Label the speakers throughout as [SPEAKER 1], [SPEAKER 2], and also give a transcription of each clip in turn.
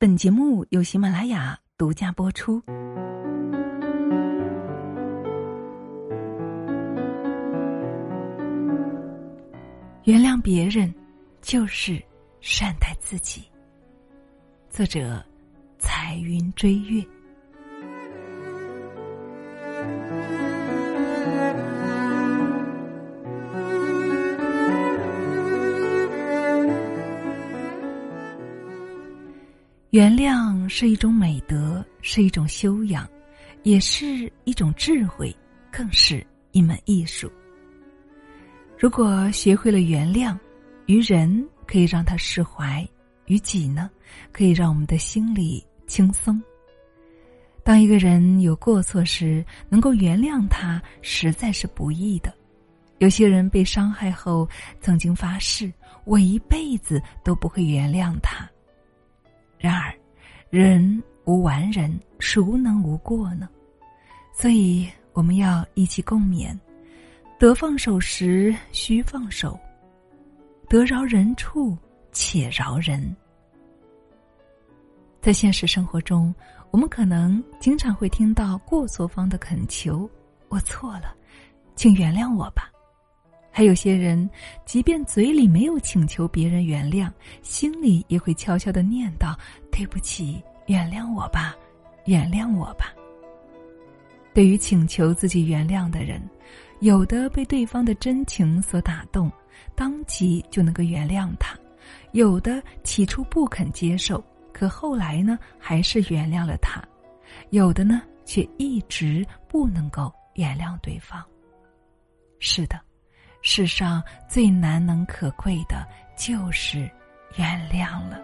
[SPEAKER 1] 本节目由喜马拉雅独家播出。原谅别人，就是善待自己。作者：彩云追月。原谅是一种美德，是一种修养，也是一种智慧，更是一门艺术。如果学会了原谅，于人可以让他释怀，于己呢，可以让我们的心里轻松。当一个人有过错时，能够原谅他，实在是不易的。有些人被伤害后，曾经发誓：“我一辈子都不会原谅他。”然而，人无完人，孰能无过呢？所以我们要一起共勉：得放手时须放手，得饶人处且饶人。在现实生活中，我们可能经常会听到过错方的恳求：“我错了，请原谅我吧。”还有些人，即便嘴里没有请求别人原谅，心里也会悄悄的念叨：“对不起，原谅我吧，原谅我吧。”对于请求自己原谅的人，有的被对方的真情所打动，当即就能够原谅他；有的起初不肯接受，可后来呢，还是原谅了他；有的呢，却一直不能够原谅对方。是的。世上最难能可贵的，就是原谅了。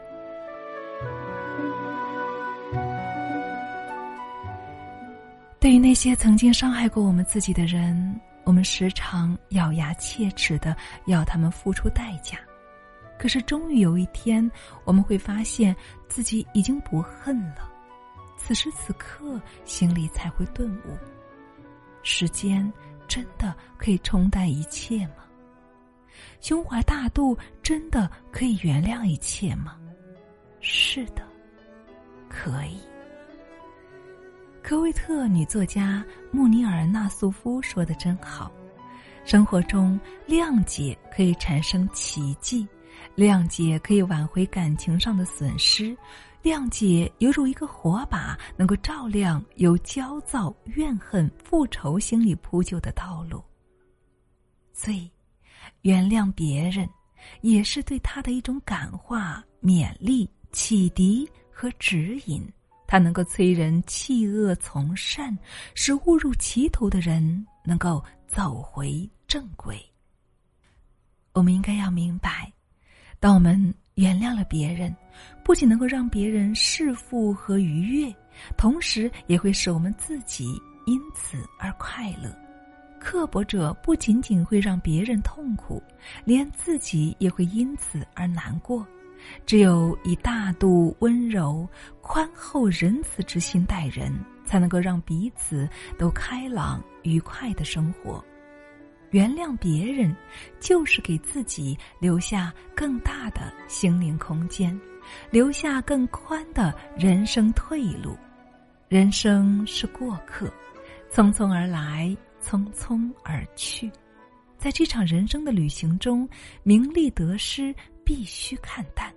[SPEAKER 1] 对于那些曾经伤害过我们自己的人，我们时常咬牙切齿的要他们付出代价。可是，终于有一天，我们会发现自己已经不恨了。此时此刻，心里才会顿悟：时间。真的可以冲淡一切吗？胸怀大度真的可以原谅一切吗？是的，可以。科威特女作家穆尼尔纳苏夫说的真好：生活中谅解可以产生奇迹，谅解可以挽回感情上的损失。谅解犹如一个火把，能够照亮由焦躁、怨恨、复仇心理铺就的道路。所以，原谅别人，也是对他的一种感化、勉励、启迪和指引。它能够催人弃恶从善，使误入歧途的人能够走回正轨。我们应该要明白，当我们。原谅了别人，不仅能够让别人释负和愉悦，同时也会使我们自己因此而快乐。刻薄者不仅仅会让别人痛苦，连自己也会因此而难过。只有以大度、温柔、宽厚、仁慈之心待人，才能够让彼此都开朗、愉快的生活。原谅别人，就是给自己留下更大的心灵空间，留下更宽的人生退路。人生是过客，匆匆而来，匆匆而去。在这场人生的旅行中，名利得失必须看淡。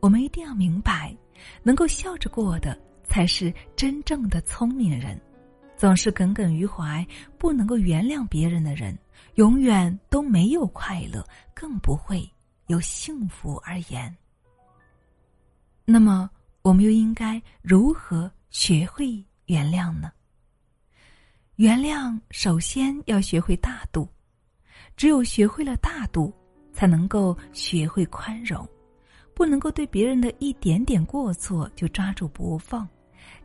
[SPEAKER 1] 我们一定要明白，能够笑着过的，才是真正的聪明人。总是耿耿于怀，不能够原谅别人的人，永远都没有快乐，更不会有幸福而言。那么，我们又应该如何学会原谅呢？原谅首先要学会大度，只有学会了大度，才能够学会宽容，不能够对别人的一点点过错就抓住不放。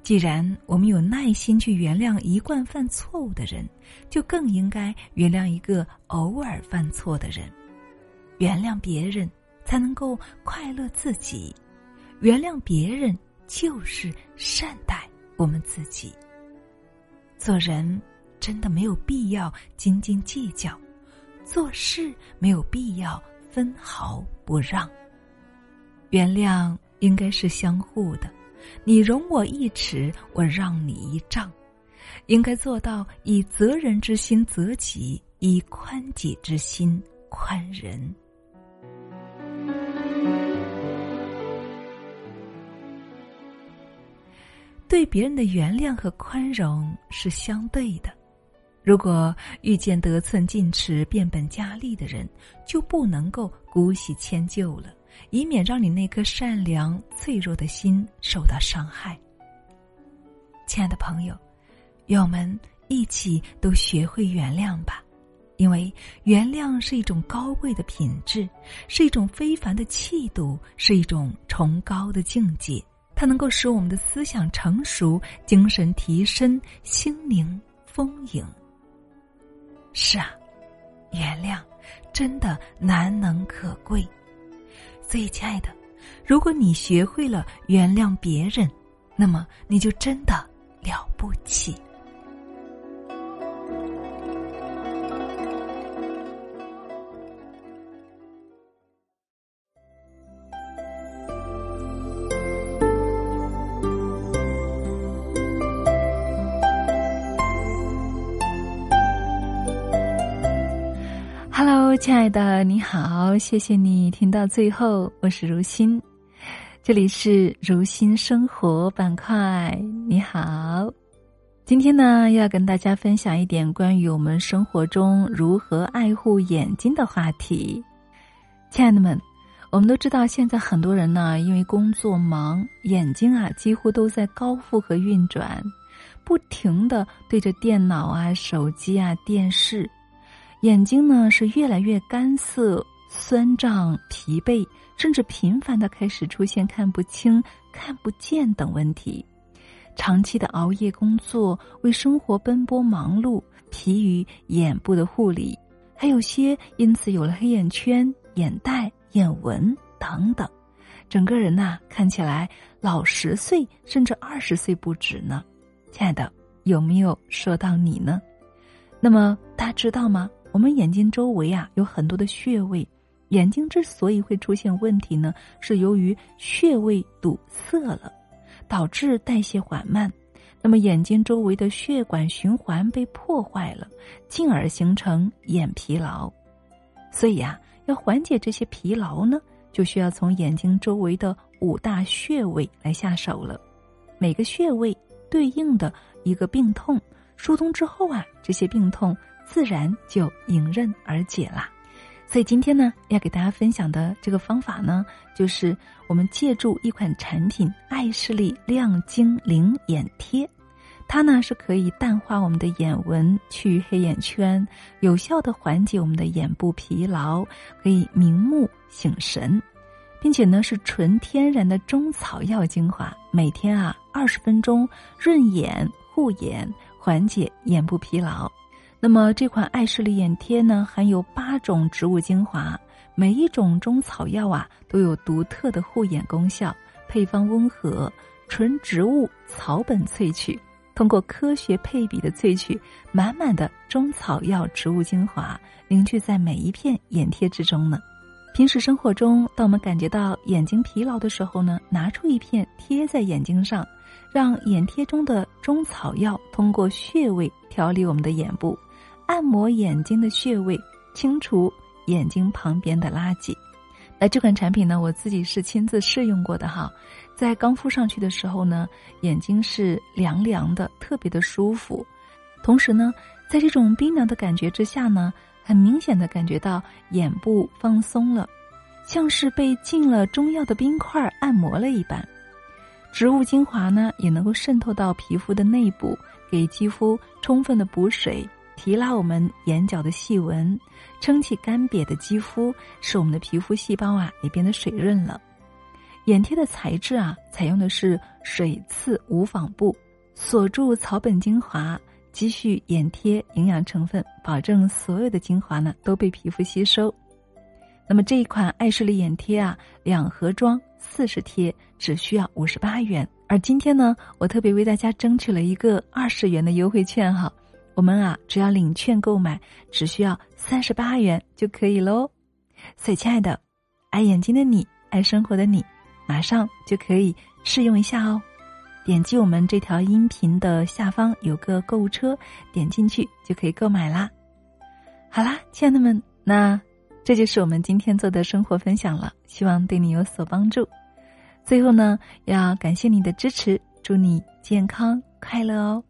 [SPEAKER 1] 既然我们有耐心去原谅一贯犯错误的人，就更应该原谅一个偶尔犯错的人。原谅别人，才能够快乐自己；原谅别人，就是善待我们自己。做人真的没有必要斤斤计较，做事没有必要分毫不让。原谅应该是相互的，你容我一尺，我让你一丈，应该做到以责人之心责己，以宽己之心宽人。对别人的原谅和宽容是相对的。如果遇见得寸进尺、变本加厉的人，就不能够姑息迁就了，以免让你那颗善良脆弱的心受到伤害。亲爱的朋友，愿我们一起都学会原谅吧，因为原谅是一种高贵的品质，是一种非凡的气度，是一种崇高的境界。它能够使我们的思想成熟，精神提升，心灵丰盈。是啊，原谅真的难能可贵。所以，亲爱的，如果你学会了原谅别人，那么你就真的了不起。亲爱的，你好，谢谢你听到最后，我是如心，这里是如心生活板块。你好，今天呢要跟大家分享一点关于我们生活中如何爱护眼睛的话题。亲爱的们，我们都知道，现在很多人呢因为工作忙，眼睛啊几乎都在高负荷运转，不停的对着电脑啊、手机啊、电视。眼睛呢是越来越干涩、酸胀、疲惫，甚至频繁的开始出现看不清、看不见等问题。长期的熬夜工作，为生活奔波忙碌，疲于眼部的护理，还有些因此有了黑眼圈、眼袋、眼纹等等，整个人呐看起来老十岁甚至二十岁不止呢。亲爱的，有没有说到你呢？那么大家知道吗？我们眼睛周围啊有很多的穴位，眼睛之所以会出现问题呢，是由于穴位堵塞了，导致代谢缓慢，那么眼睛周围的血管循环被破坏了，进而形成眼疲劳。所以啊，要缓解这些疲劳呢，就需要从眼睛周围的五大穴位来下手了。每个穴位对应的一个病痛，疏通之后啊，这些病痛。自然就迎刃而解啦。所以今天呢，要给大家分享的这个方法呢，就是我们借助一款产品——爱视力亮晶灵眼贴，它呢是可以淡化我们的眼纹、去黑眼圈，有效的缓解我们的眼部疲劳，可以明目醒神，并且呢是纯天然的中草药精华，每天啊二十分钟润眼护眼，缓解眼部疲劳。那么这款爱视力眼贴呢，含有八种植物精华，每一种中草药啊都有独特的护眼功效，配方温和，纯植物草本萃取，通过科学配比的萃取，满满的中草药植物精华凝聚在每一片眼贴之中呢。平时生活中，当我们感觉到眼睛疲劳的时候呢，拿出一片贴在眼睛上，让眼贴中的中草药通过穴位调理我们的眼部。按摩眼睛的穴位，清除眼睛旁边的垃圾。那这款产品呢，我自己是亲自试用过的哈。在刚敷上去的时候呢，眼睛是凉凉的，特别的舒服。同时呢，在这种冰凉的感觉之下呢，很明显的感觉到眼部放松了，像是被浸了中药的冰块按摩了一般。植物精华呢，也能够渗透到皮肤的内部，给肌肤充分的补水。提拉我们眼角的细纹，撑起干瘪的肌肤，使我们的皮肤细胞啊也变得水润了。眼贴的材质啊，采用的是水刺无纺布，锁住草本精华，积蓄眼贴营养成分，保证所有的精华呢都被皮肤吸收。那么这一款爱视力眼贴啊，两盒装四十贴，只需要五十八元。而今天呢，我特别为大家争取了一个二十元的优惠券哈。我们啊，只要领券购买，只需要三十八元就可以喽。所以，亲爱的，爱眼睛的你，爱生活的你，马上就可以试用一下哦。点击我们这条音频的下方有个购物车，点进去就可以购买啦。好啦，亲爱的们，那这就是我们今天做的生活分享了，希望对你有所帮助。最后呢，要感谢你的支持，祝你健康快乐哦。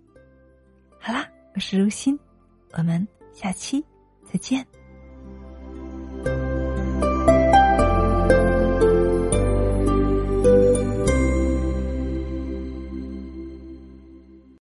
[SPEAKER 1] 好啦，我是如心，我们下期再见。